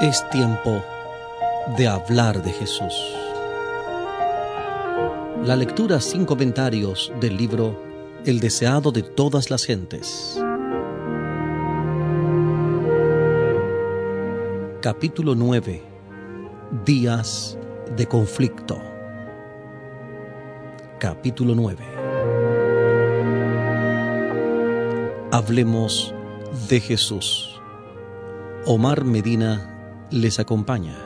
Es tiempo de hablar de Jesús. La lectura sin comentarios del libro El deseado de todas las gentes. Capítulo 9. Días de conflicto. Capítulo 9. Hablemos de Jesús. Omar Medina les acompaña.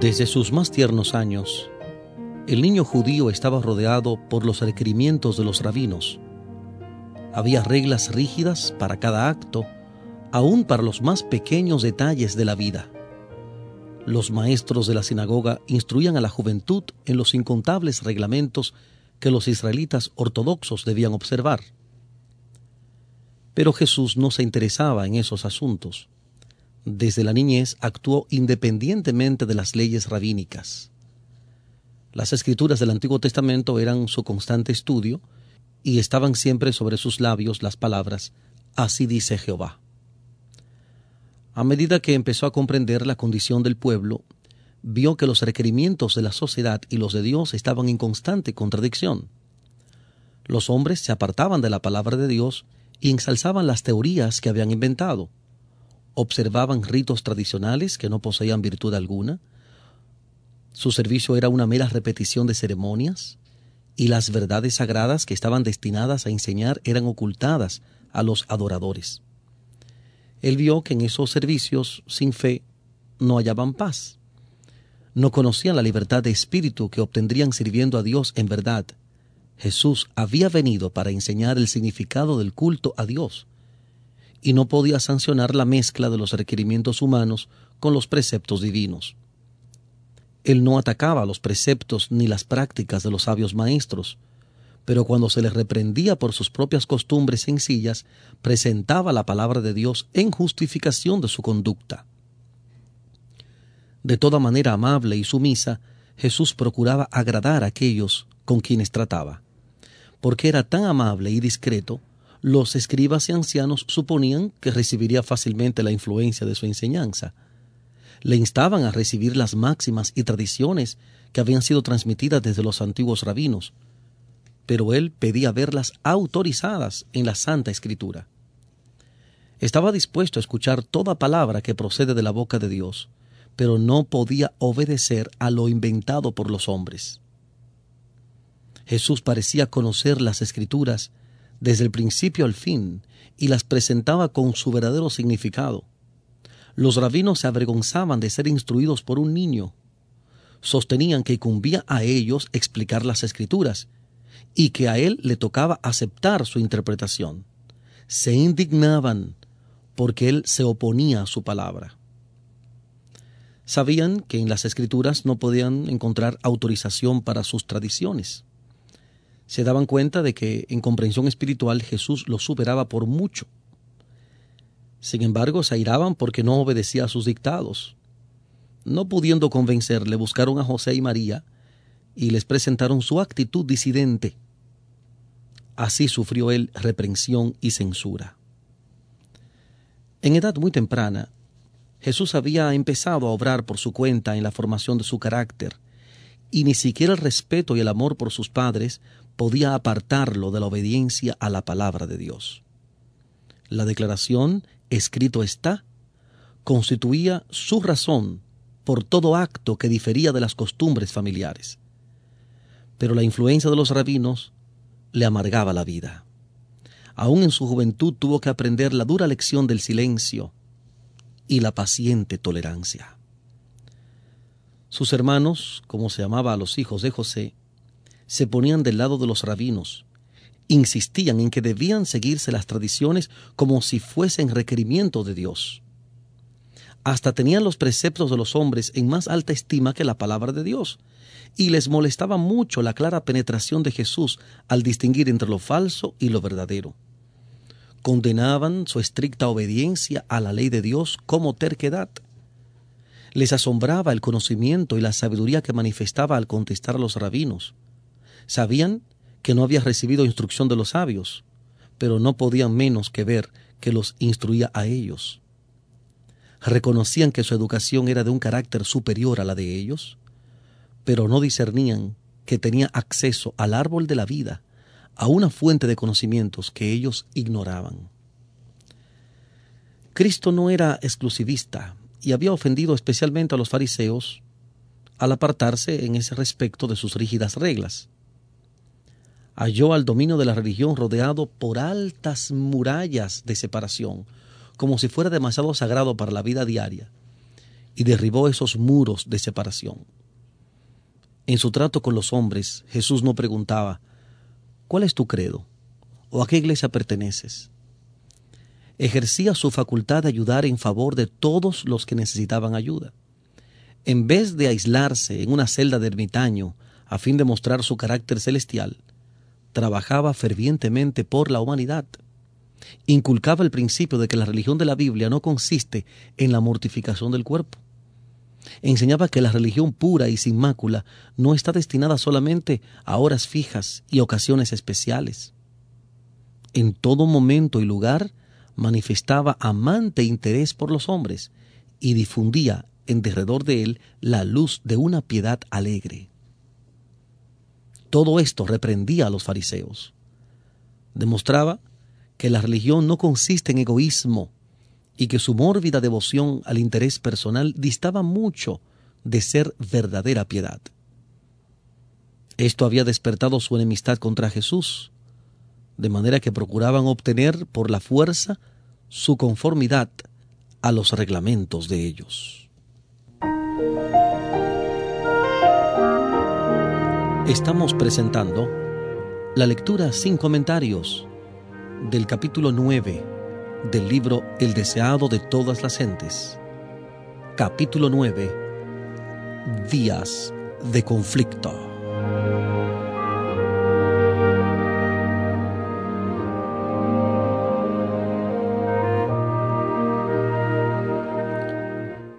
Desde sus más tiernos años, el niño judío estaba rodeado por los requerimientos de los rabinos. Había reglas rígidas para cada acto, aún para los más pequeños detalles de la vida. Los maestros de la sinagoga instruían a la juventud en los incontables reglamentos que los israelitas ortodoxos debían observar. Pero Jesús no se interesaba en esos asuntos. Desde la niñez actuó independientemente de las leyes rabínicas. Las escrituras del Antiguo Testamento eran su constante estudio y estaban siempre sobre sus labios las palabras, Así dice Jehová. A medida que empezó a comprender la condición del pueblo, vio que los requerimientos de la sociedad y los de Dios estaban en constante contradicción. Los hombres se apartaban de la palabra de Dios y ensalzaban las teorías que habían inventado. Observaban ritos tradicionales que no poseían virtud alguna. Su servicio era una mera repetición de ceremonias y las verdades sagradas que estaban destinadas a enseñar eran ocultadas a los adoradores él vio que en esos servicios sin fe no hallaban paz. No conocían la libertad de espíritu que obtendrían sirviendo a Dios en verdad. Jesús había venido para enseñar el significado del culto a Dios y no podía sancionar la mezcla de los requerimientos humanos con los preceptos divinos. Él no atacaba los preceptos ni las prácticas de los sabios maestros, pero cuando se le reprendía por sus propias costumbres sencillas, presentaba la palabra de Dios en justificación de su conducta. De toda manera amable y sumisa, Jesús procuraba agradar a aquellos con quienes trataba. Porque era tan amable y discreto, los escribas y ancianos suponían que recibiría fácilmente la influencia de su enseñanza. Le instaban a recibir las máximas y tradiciones que habían sido transmitidas desde los antiguos rabinos, pero él pedía verlas autorizadas en la Santa Escritura. Estaba dispuesto a escuchar toda palabra que procede de la boca de Dios, pero no podía obedecer a lo inventado por los hombres. Jesús parecía conocer las escrituras desde el principio al fin y las presentaba con su verdadero significado. Los rabinos se avergonzaban de ser instruidos por un niño. Sostenían que incumbía a ellos explicar las escrituras y que a él le tocaba aceptar su interpretación. Se indignaban porque él se oponía a su palabra. Sabían que en las escrituras no podían encontrar autorización para sus tradiciones. Se daban cuenta de que en comprensión espiritual Jesús los superaba por mucho. Sin embargo, se airaban porque no obedecía a sus dictados. No pudiendo convencerle, buscaron a José y María y les presentaron su actitud disidente. Así sufrió él reprensión y censura. En edad muy temprana, Jesús había empezado a obrar por su cuenta en la formación de su carácter, y ni siquiera el respeto y el amor por sus padres podía apartarlo de la obediencia a la palabra de Dios. La declaración, escrito está, constituía su razón por todo acto que difería de las costumbres familiares pero la influencia de los rabinos le amargaba la vida. Aún en su juventud tuvo que aprender la dura lección del silencio y la paciente tolerancia. Sus hermanos, como se llamaba a los hijos de José, se ponían del lado de los rabinos, insistían en que debían seguirse las tradiciones como si fuesen requerimiento de Dios. Hasta tenían los preceptos de los hombres en más alta estima que la palabra de Dios, y les molestaba mucho la clara penetración de Jesús al distinguir entre lo falso y lo verdadero. Condenaban su estricta obediencia a la ley de Dios como terquedad. Les asombraba el conocimiento y la sabiduría que manifestaba al contestar a los rabinos. Sabían que no había recibido instrucción de los sabios, pero no podían menos que ver que los instruía a ellos. Reconocían que su educación era de un carácter superior a la de ellos, pero no discernían que tenía acceso al árbol de la vida, a una fuente de conocimientos que ellos ignoraban. Cristo no era exclusivista y había ofendido especialmente a los fariseos al apartarse en ese respecto de sus rígidas reglas. Halló al dominio de la religión rodeado por altas murallas de separación, como si fuera demasiado sagrado para la vida diaria, y derribó esos muros de separación. En su trato con los hombres, Jesús no preguntaba, ¿cuál es tu credo? ¿O a qué iglesia perteneces? Ejercía su facultad de ayudar en favor de todos los que necesitaban ayuda. En vez de aislarse en una celda de ermitaño a fin de mostrar su carácter celestial, trabajaba fervientemente por la humanidad. Inculcaba el principio de que la religión de la Biblia no consiste en la mortificación del cuerpo, enseñaba que la religión pura y sin mácula no está destinada solamente a horas fijas y ocasiones especiales. En todo momento y lugar manifestaba amante interés por los hombres y difundía en derredor de él la luz de una piedad alegre. Todo esto reprendía a los fariseos. Demostraba que la religión no consiste en egoísmo, y que su mórbida devoción al interés personal distaba mucho de ser verdadera piedad. Esto había despertado su enemistad contra Jesús, de manera que procuraban obtener por la fuerza su conformidad a los reglamentos de ellos. Estamos presentando la lectura sin comentarios del capítulo 9 del libro El deseado de todas las gentes. Capítulo 9. Días de conflicto.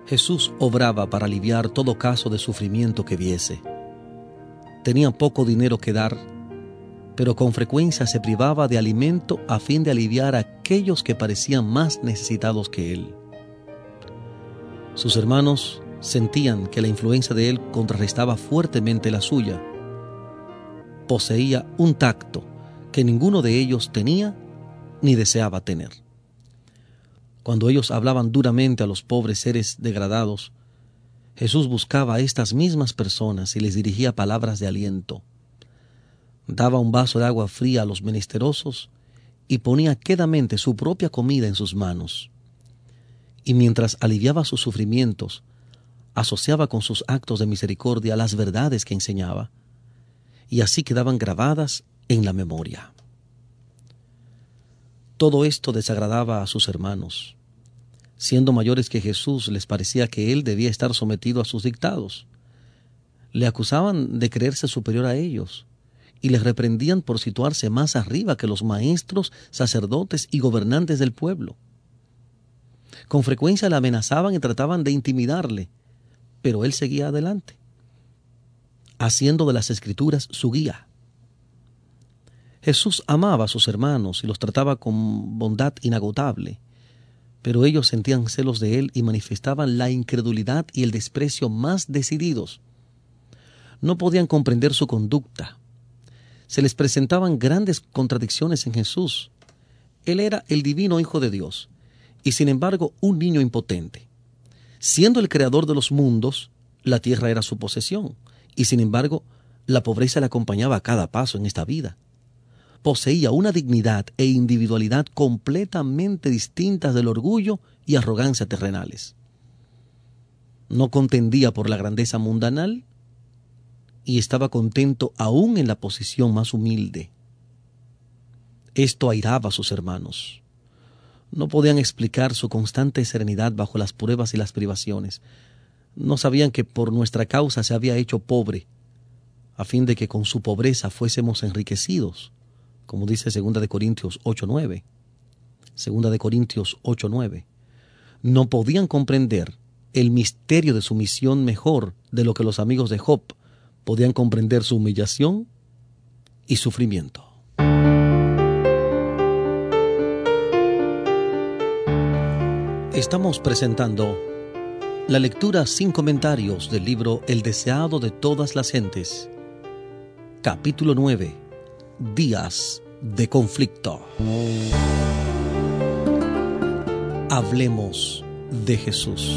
Jesús obraba para aliviar todo caso de sufrimiento que viese. Tenía poco dinero que dar pero con frecuencia se privaba de alimento a fin de aliviar a aquellos que parecían más necesitados que él. Sus hermanos sentían que la influencia de él contrarrestaba fuertemente la suya. Poseía un tacto que ninguno de ellos tenía ni deseaba tener. Cuando ellos hablaban duramente a los pobres seres degradados, Jesús buscaba a estas mismas personas y les dirigía palabras de aliento daba un vaso de agua fría a los menesterosos y ponía quedamente su propia comida en sus manos. Y mientras aliviaba sus sufrimientos, asociaba con sus actos de misericordia las verdades que enseñaba, y así quedaban grabadas en la memoria. Todo esto desagradaba a sus hermanos. Siendo mayores que Jesús, les parecía que él debía estar sometido a sus dictados. Le acusaban de creerse superior a ellos, y les reprendían por situarse más arriba que los maestros, sacerdotes y gobernantes del pueblo. Con frecuencia le amenazaban y trataban de intimidarle, pero él seguía adelante, haciendo de las escrituras su guía. Jesús amaba a sus hermanos y los trataba con bondad inagotable, pero ellos sentían celos de él y manifestaban la incredulidad y el desprecio más decididos. No podían comprender su conducta, se les presentaban grandes contradicciones en Jesús. Él era el divino Hijo de Dios y sin embargo un niño impotente. Siendo el creador de los mundos, la tierra era su posesión y sin embargo la pobreza le acompañaba a cada paso en esta vida. Poseía una dignidad e individualidad completamente distintas del orgullo y arrogancia terrenales. No contendía por la grandeza mundanal, y estaba contento aún en la posición más humilde. Esto airaba a sus hermanos. No podían explicar su constante serenidad bajo las pruebas y las privaciones. No sabían que por nuestra causa se había hecho pobre, a fin de que con su pobreza fuésemos enriquecidos, como dice 2 de Corintios 8:9. Segunda de Corintios 8:9. No podían comprender el misterio de su misión mejor de lo que los amigos de Job podían comprender su humillación y sufrimiento. Estamos presentando la lectura sin comentarios del libro El deseado de todas las gentes, capítulo 9, Días de conflicto. Hablemos de Jesús.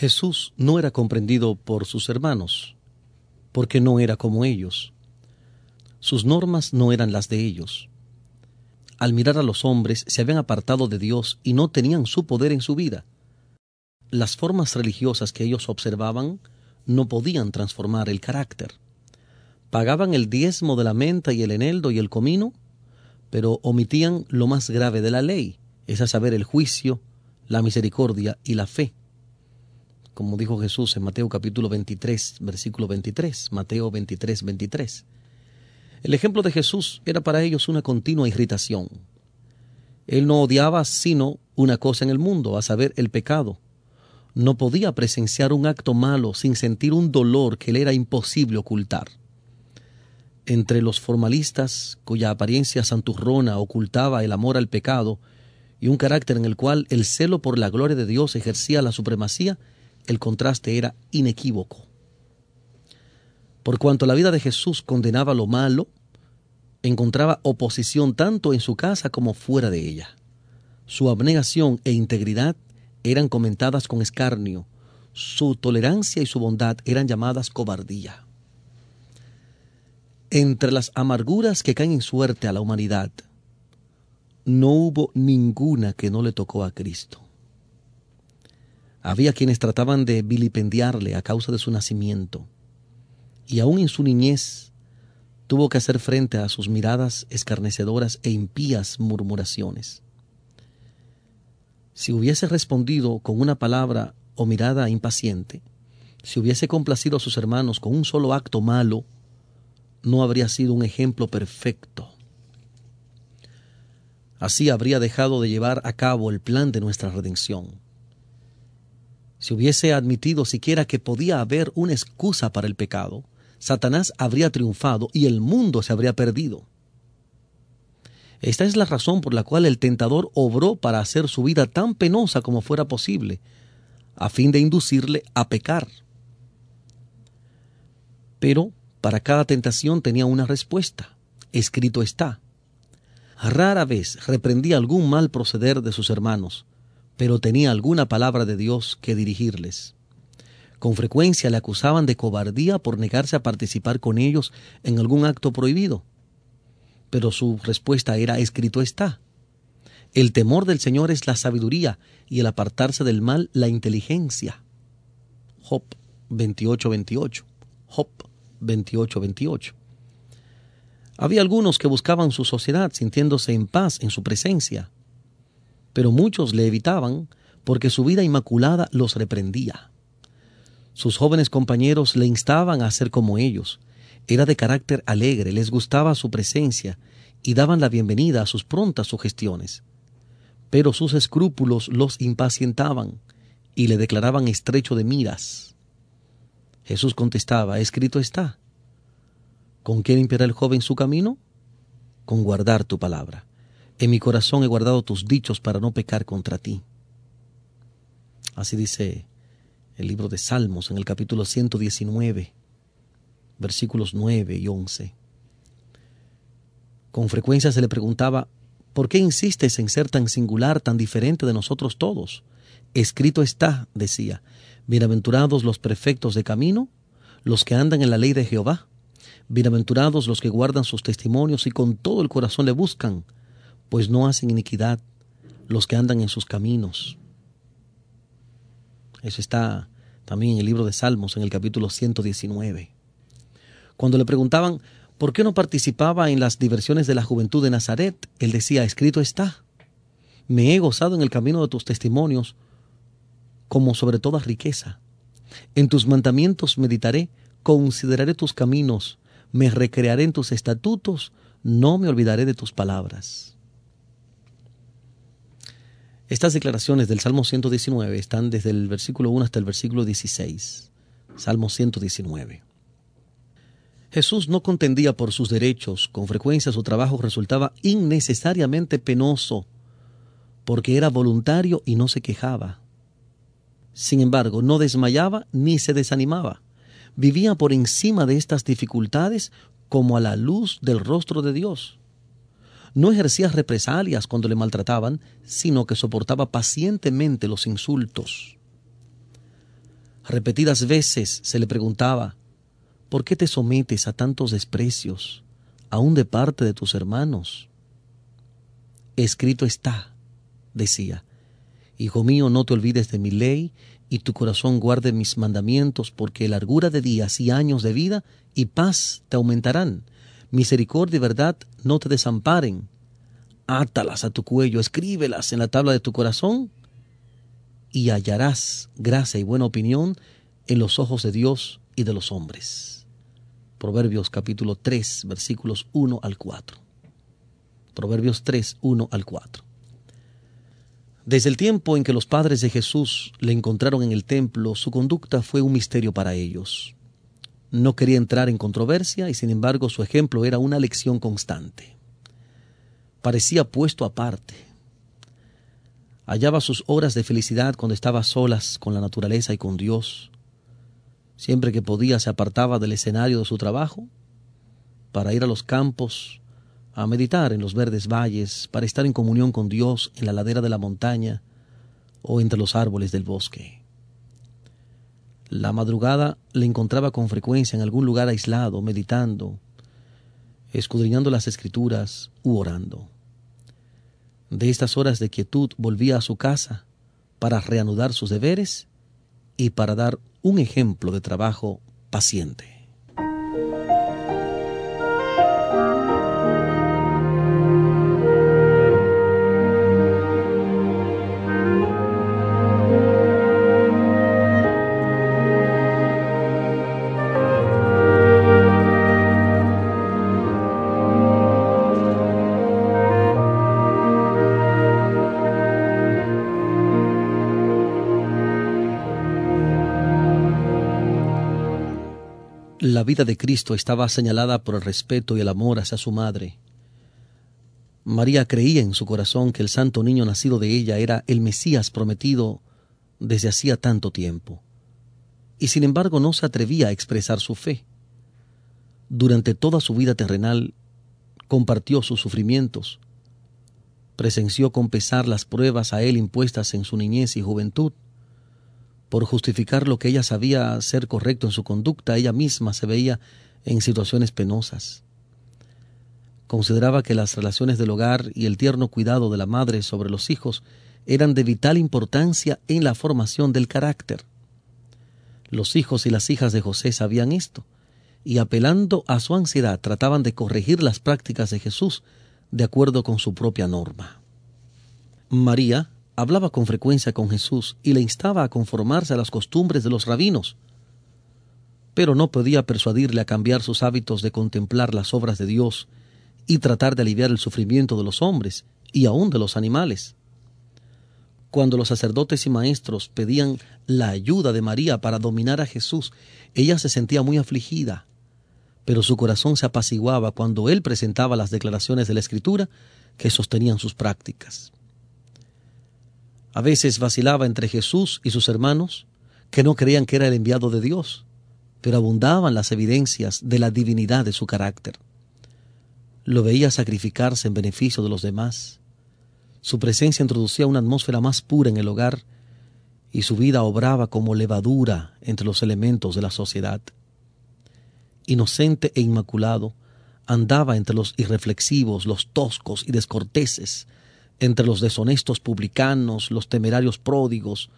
Jesús no era comprendido por sus hermanos, porque no era como ellos. Sus normas no eran las de ellos. Al mirar a los hombres se habían apartado de Dios y no tenían su poder en su vida. Las formas religiosas que ellos observaban no podían transformar el carácter. Pagaban el diezmo de la menta y el eneldo y el comino, pero omitían lo más grave de la ley, es a saber el juicio, la misericordia y la fe como dijo Jesús en Mateo capítulo 23, versículo 23, Mateo 23, 23. El ejemplo de Jesús era para ellos una continua irritación. Él no odiaba sino una cosa en el mundo, a saber, el pecado. No podía presenciar un acto malo sin sentir un dolor que le era imposible ocultar. Entre los formalistas, cuya apariencia santurrona ocultaba el amor al pecado, y un carácter en el cual el celo por la gloria de Dios ejercía la supremacía, el contraste era inequívoco. Por cuanto la vida de Jesús condenaba lo malo, encontraba oposición tanto en su casa como fuera de ella. Su abnegación e integridad eran comentadas con escarnio, su tolerancia y su bondad eran llamadas cobardía. Entre las amarguras que caen en suerte a la humanidad, no hubo ninguna que no le tocó a Cristo. Había quienes trataban de vilipendiarle a causa de su nacimiento, y aún en su niñez tuvo que hacer frente a sus miradas escarnecedoras e impías murmuraciones. Si hubiese respondido con una palabra o mirada impaciente, si hubiese complacido a sus hermanos con un solo acto malo, no habría sido un ejemplo perfecto. Así habría dejado de llevar a cabo el plan de nuestra redención si hubiese admitido siquiera que podía haber una excusa para el pecado, Satanás habría triunfado y el mundo se habría perdido. Esta es la razón por la cual el tentador obró para hacer su vida tan penosa como fuera posible, a fin de inducirle a pecar. Pero para cada tentación tenía una respuesta. Escrito está. Rara vez reprendía algún mal proceder de sus hermanos, pero tenía alguna palabra de Dios que dirigirles. Con frecuencia le acusaban de cobardía por negarse a participar con ellos en algún acto prohibido. Pero su respuesta era escrito está. El temor del Señor es la sabiduría y el apartarse del mal la inteligencia. Job 28-28. Job 28-28. Había algunos que buscaban su sociedad sintiéndose en paz en su presencia pero muchos le evitaban porque su vida inmaculada los reprendía. Sus jóvenes compañeros le instaban a ser como ellos. Era de carácter alegre, les gustaba su presencia y daban la bienvenida a sus prontas sugestiones. Pero sus escrúpulos los impacientaban y le declaraban estrecho de miras. Jesús contestaba, escrito está. ¿Con quién impera el joven su camino? con guardar tu palabra. En mi corazón he guardado tus dichos para no pecar contra ti. Así dice el libro de Salmos en el capítulo 119, versículos 9 y 11. Con frecuencia se le preguntaba, ¿por qué insistes en ser tan singular, tan diferente de nosotros todos? Escrito está, decía, bienaventurados los perfectos de camino, los que andan en la ley de Jehová. Bienaventurados los que guardan sus testimonios y con todo el corazón le buscan, pues no hacen iniquidad los que andan en sus caminos. Eso está también en el libro de Salmos, en el capítulo 119. Cuando le preguntaban por qué no participaba en las diversiones de la juventud de Nazaret, él decía, escrito está, me he gozado en el camino de tus testimonios como sobre toda riqueza. En tus mandamientos meditaré, consideraré tus caminos, me recrearé en tus estatutos, no me olvidaré de tus palabras. Estas declaraciones del Salmo 119 están desde el versículo 1 hasta el versículo 16. Salmo 119. Jesús no contendía por sus derechos, con frecuencia su trabajo resultaba innecesariamente penoso, porque era voluntario y no se quejaba. Sin embargo, no desmayaba ni se desanimaba. Vivía por encima de estas dificultades como a la luz del rostro de Dios no ejercía represalias cuando le maltrataban, sino que soportaba pacientemente los insultos. Repetidas veces se le preguntaba, ¿por qué te sometes a tantos desprecios, aun de parte de tus hermanos? Escrito está, decía, Hijo mío, no te olvides de mi ley, y tu corazón guarde mis mandamientos, porque largura de días y años de vida y paz te aumentarán misericordia y verdad no te desamparen. Átalas a tu cuello, escríbelas en la tabla de tu corazón y hallarás gracia y buena opinión en los ojos de Dios y de los hombres. Proverbios capítulo 3, versículos 1 al 4. Proverbios 3, 1 al 4. Desde el tiempo en que los padres de Jesús le encontraron en el templo, su conducta fue un misterio para ellos. No quería entrar en controversia y sin embargo su ejemplo era una lección constante. Parecía puesto aparte. Hallaba sus horas de felicidad cuando estaba solas con la naturaleza y con Dios. Siempre que podía se apartaba del escenario de su trabajo para ir a los campos, a meditar en los verdes valles, para estar en comunión con Dios en la ladera de la montaña o entre los árboles del bosque. La madrugada le encontraba con frecuencia en algún lugar aislado, meditando, escudriñando las escrituras u orando. De estas horas de quietud volvía a su casa para reanudar sus deberes y para dar un ejemplo de trabajo paciente. La vida de Cristo estaba señalada por el respeto y el amor hacia su madre. María creía en su corazón que el santo niño nacido de ella era el Mesías prometido desde hacía tanto tiempo, y sin embargo no se atrevía a expresar su fe. Durante toda su vida terrenal compartió sus sufrimientos, presenció con pesar las pruebas a él impuestas en su niñez y juventud, por justificar lo que ella sabía ser correcto en su conducta, ella misma se veía en situaciones penosas. Consideraba que las relaciones del hogar y el tierno cuidado de la madre sobre los hijos eran de vital importancia en la formación del carácter. Los hijos y las hijas de José sabían esto, y apelando a su ansiedad trataban de corregir las prácticas de Jesús de acuerdo con su propia norma. María hablaba con frecuencia con Jesús y le instaba a conformarse a las costumbres de los rabinos, pero no podía persuadirle a cambiar sus hábitos de contemplar las obras de Dios y tratar de aliviar el sufrimiento de los hombres y aun de los animales. Cuando los sacerdotes y maestros pedían la ayuda de María para dominar a Jesús, ella se sentía muy afligida, pero su corazón se apaciguaba cuando él presentaba las declaraciones de la Escritura que sostenían sus prácticas. A veces vacilaba entre Jesús y sus hermanos, que no creían que era el enviado de Dios, pero abundaban las evidencias de la divinidad de su carácter. Lo veía sacrificarse en beneficio de los demás. Su presencia introducía una atmósfera más pura en el hogar y su vida obraba como levadura entre los elementos de la sociedad. Inocente e inmaculado, andaba entre los irreflexivos, los toscos y descorteses, entre los deshonestos publicanos, los temerarios pródigos,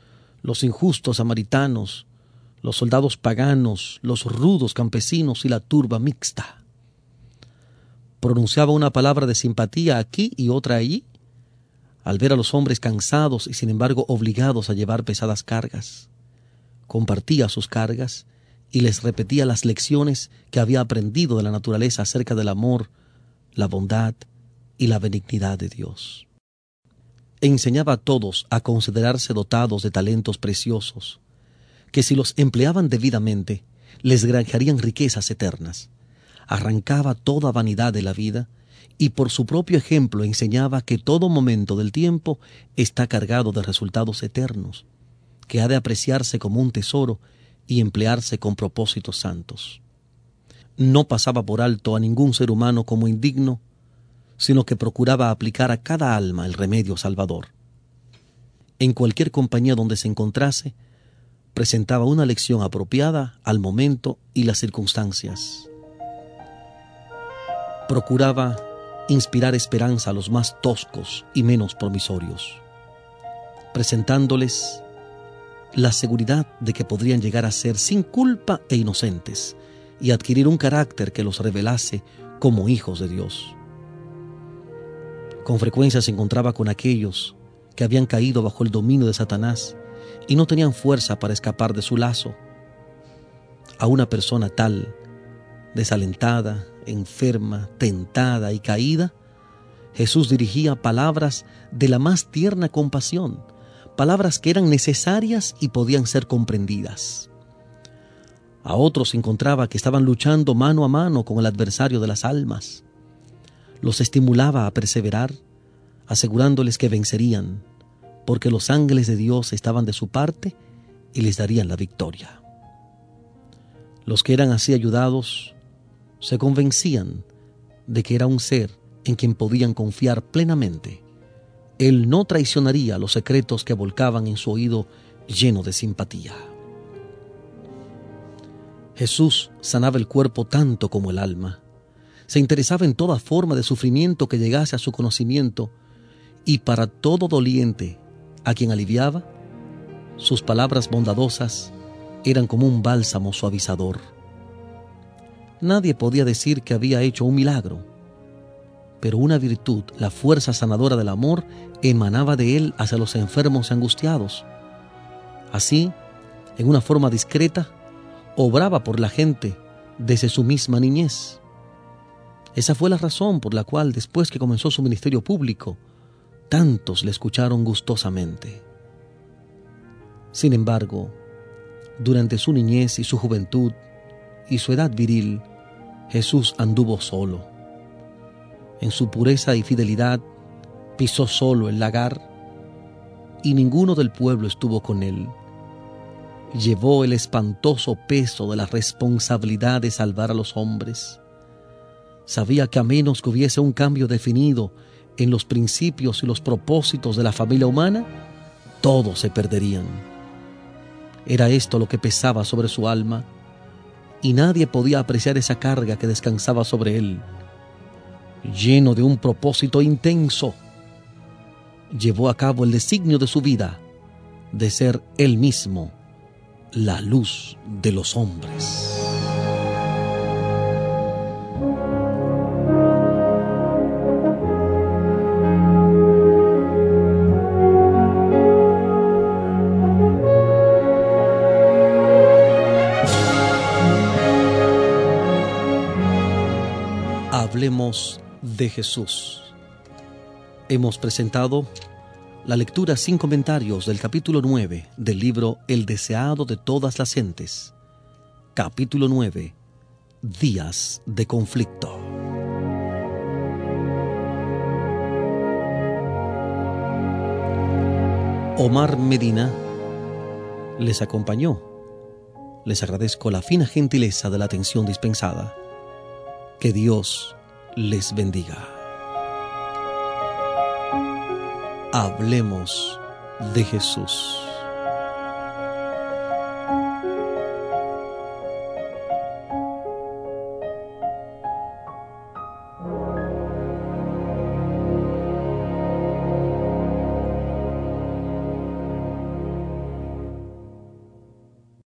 los injustos samaritanos, los soldados paganos, los rudos campesinos y la turba mixta. Pronunciaba una palabra de simpatía aquí y otra allí, al ver a los hombres cansados y sin embargo obligados a llevar pesadas cargas. Compartía sus cargas y les repetía las lecciones que había aprendido de la naturaleza acerca del amor, la bondad y la benignidad de Dios. Enseñaba a todos a considerarse dotados de talentos preciosos, que si los empleaban debidamente, les granjearían riquezas eternas. Arrancaba toda vanidad de la vida y por su propio ejemplo enseñaba que todo momento del tiempo está cargado de resultados eternos, que ha de apreciarse como un tesoro y emplearse con propósitos santos. No pasaba por alto a ningún ser humano como indigno, sino que procuraba aplicar a cada alma el remedio salvador. En cualquier compañía donde se encontrase, presentaba una lección apropiada al momento y las circunstancias. Procuraba inspirar esperanza a los más toscos y menos promisorios, presentándoles la seguridad de que podrían llegar a ser sin culpa e inocentes y adquirir un carácter que los revelase como hijos de Dios. Con frecuencia se encontraba con aquellos que habían caído bajo el dominio de Satanás y no tenían fuerza para escapar de su lazo. A una persona tal, desalentada, enferma, tentada y caída, Jesús dirigía palabras de la más tierna compasión, palabras que eran necesarias y podían ser comprendidas. A otros encontraba que estaban luchando mano a mano con el adversario de las almas. Los estimulaba a perseverar, asegurándoles que vencerían, porque los ángeles de Dios estaban de su parte y les darían la victoria. Los que eran así ayudados se convencían de que era un ser en quien podían confiar plenamente. Él no traicionaría los secretos que volcaban en su oído lleno de simpatía. Jesús sanaba el cuerpo tanto como el alma. Se interesaba en toda forma de sufrimiento que llegase a su conocimiento y para todo doliente a quien aliviaba, sus palabras bondadosas eran como un bálsamo suavizador. Nadie podía decir que había hecho un milagro, pero una virtud, la fuerza sanadora del amor, emanaba de él hacia los enfermos y angustiados. Así, en una forma discreta, obraba por la gente desde su misma niñez. Esa fue la razón por la cual, después que comenzó su ministerio público, tantos le escucharon gustosamente. Sin embargo, durante su niñez y su juventud y su edad viril, Jesús anduvo solo. En su pureza y fidelidad pisó solo el lagar y ninguno del pueblo estuvo con él. Llevó el espantoso peso de la responsabilidad de salvar a los hombres. Sabía que a menos que hubiese un cambio definido en los principios y los propósitos de la familia humana, todos se perderían. Era esto lo que pesaba sobre su alma, y nadie podía apreciar esa carga que descansaba sobre él. Lleno de un propósito intenso, llevó a cabo el designio de su vida de ser él mismo la luz de los hombres. De Jesús. Hemos presentado la lectura sin comentarios del capítulo 9 del libro El deseado de todas las gentes. Capítulo 9. días de conflicto. Omar Medina les acompañó. Les agradezco la fina gentileza de la atención dispensada. Que Dios les bendiga. Hablemos de Jesús.